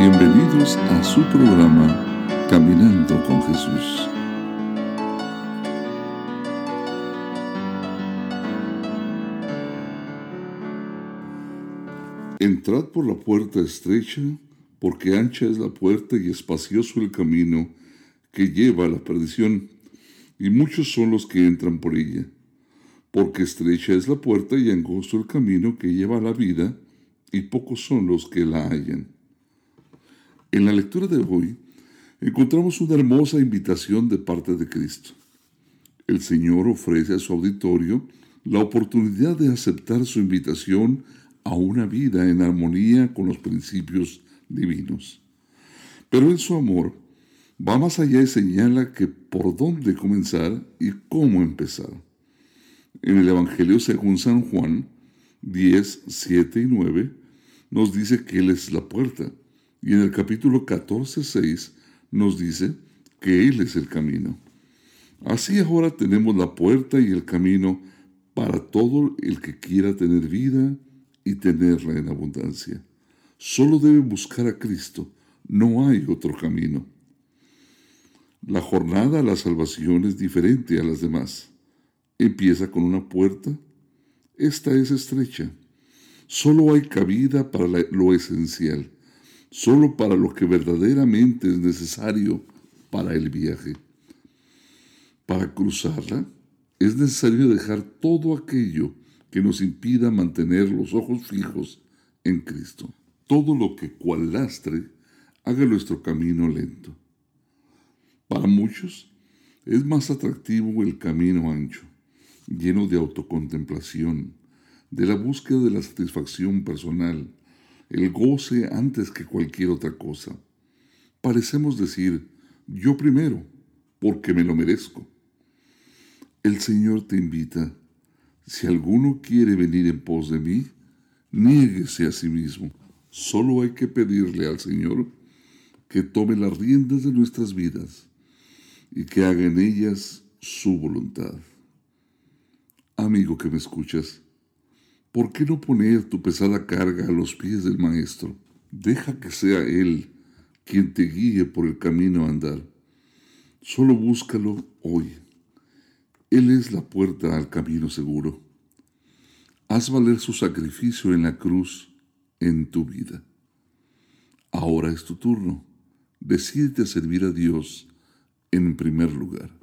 Bienvenidos a su programa Caminando con Jesús. Entrad por la puerta estrecha, porque ancha es la puerta y espacioso el camino que lleva a la perdición, y muchos son los que entran por ella. Porque estrecha es la puerta y angosto el camino que lleva a la vida, y pocos son los que la hallan. En la lectura de hoy encontramos una hermosa invitación de parte de Cristo. El Señor ofrece a su auditorio la oportunidad de aceptar su invitación a una vida en armonía con los principios divinos. Pero en su amor va más allá y señala que por dónde comenzar y cómo empezar. En el Evangelio según San Juan 10, 7 y 9 nos dice que Él es la puerta y en el capítulo 14, 6 nos dice que Él es el camino. Así ahora tenemos la puerta y el camino para todo el que quiera tener vida y tenerla en abundancia. Solo debe buscar a Cristo, no hay otro camino. La jornada a la salvación es diferente a las demás. Empieza con una puerta. Esta es estrecha. Solo hay cabida para lo esencial solo para lo que verdaderamente es necesario para el viaje. Para cruzarla es necesario dejar todo aquello que nos impida mantener los ojos fijos en Cristo. Todo lo que cual lastre haga nuestro camino lento. Para muchos es más atractivo el camino ancho, lleno de autocontemplación, de la búsqueda de la satisfacción personal, el goce antes que cualquier otra cosa. Parecemos decir, yo primero, porque me lo merezco. El Señor te invita, si alguno quiere venir en pos de mí, niéguese a sí mismo. Solo hay que pedirle al Señor que tome las riendas de nuestras vidas y que haga en ellas su voluntad. Amigo que me escuchas, ¿Por qué no poner tu pesada carga a los pies del Maestro? Deja que sea Él quien te guíe por el camino a andar. Solo búscalo hoy. Él es la puerta al camino seguro. Haz valer su sacrificio en la cruz en tu vida. Ahora es tu turno. Decídete a servir a Dios en primer lugar.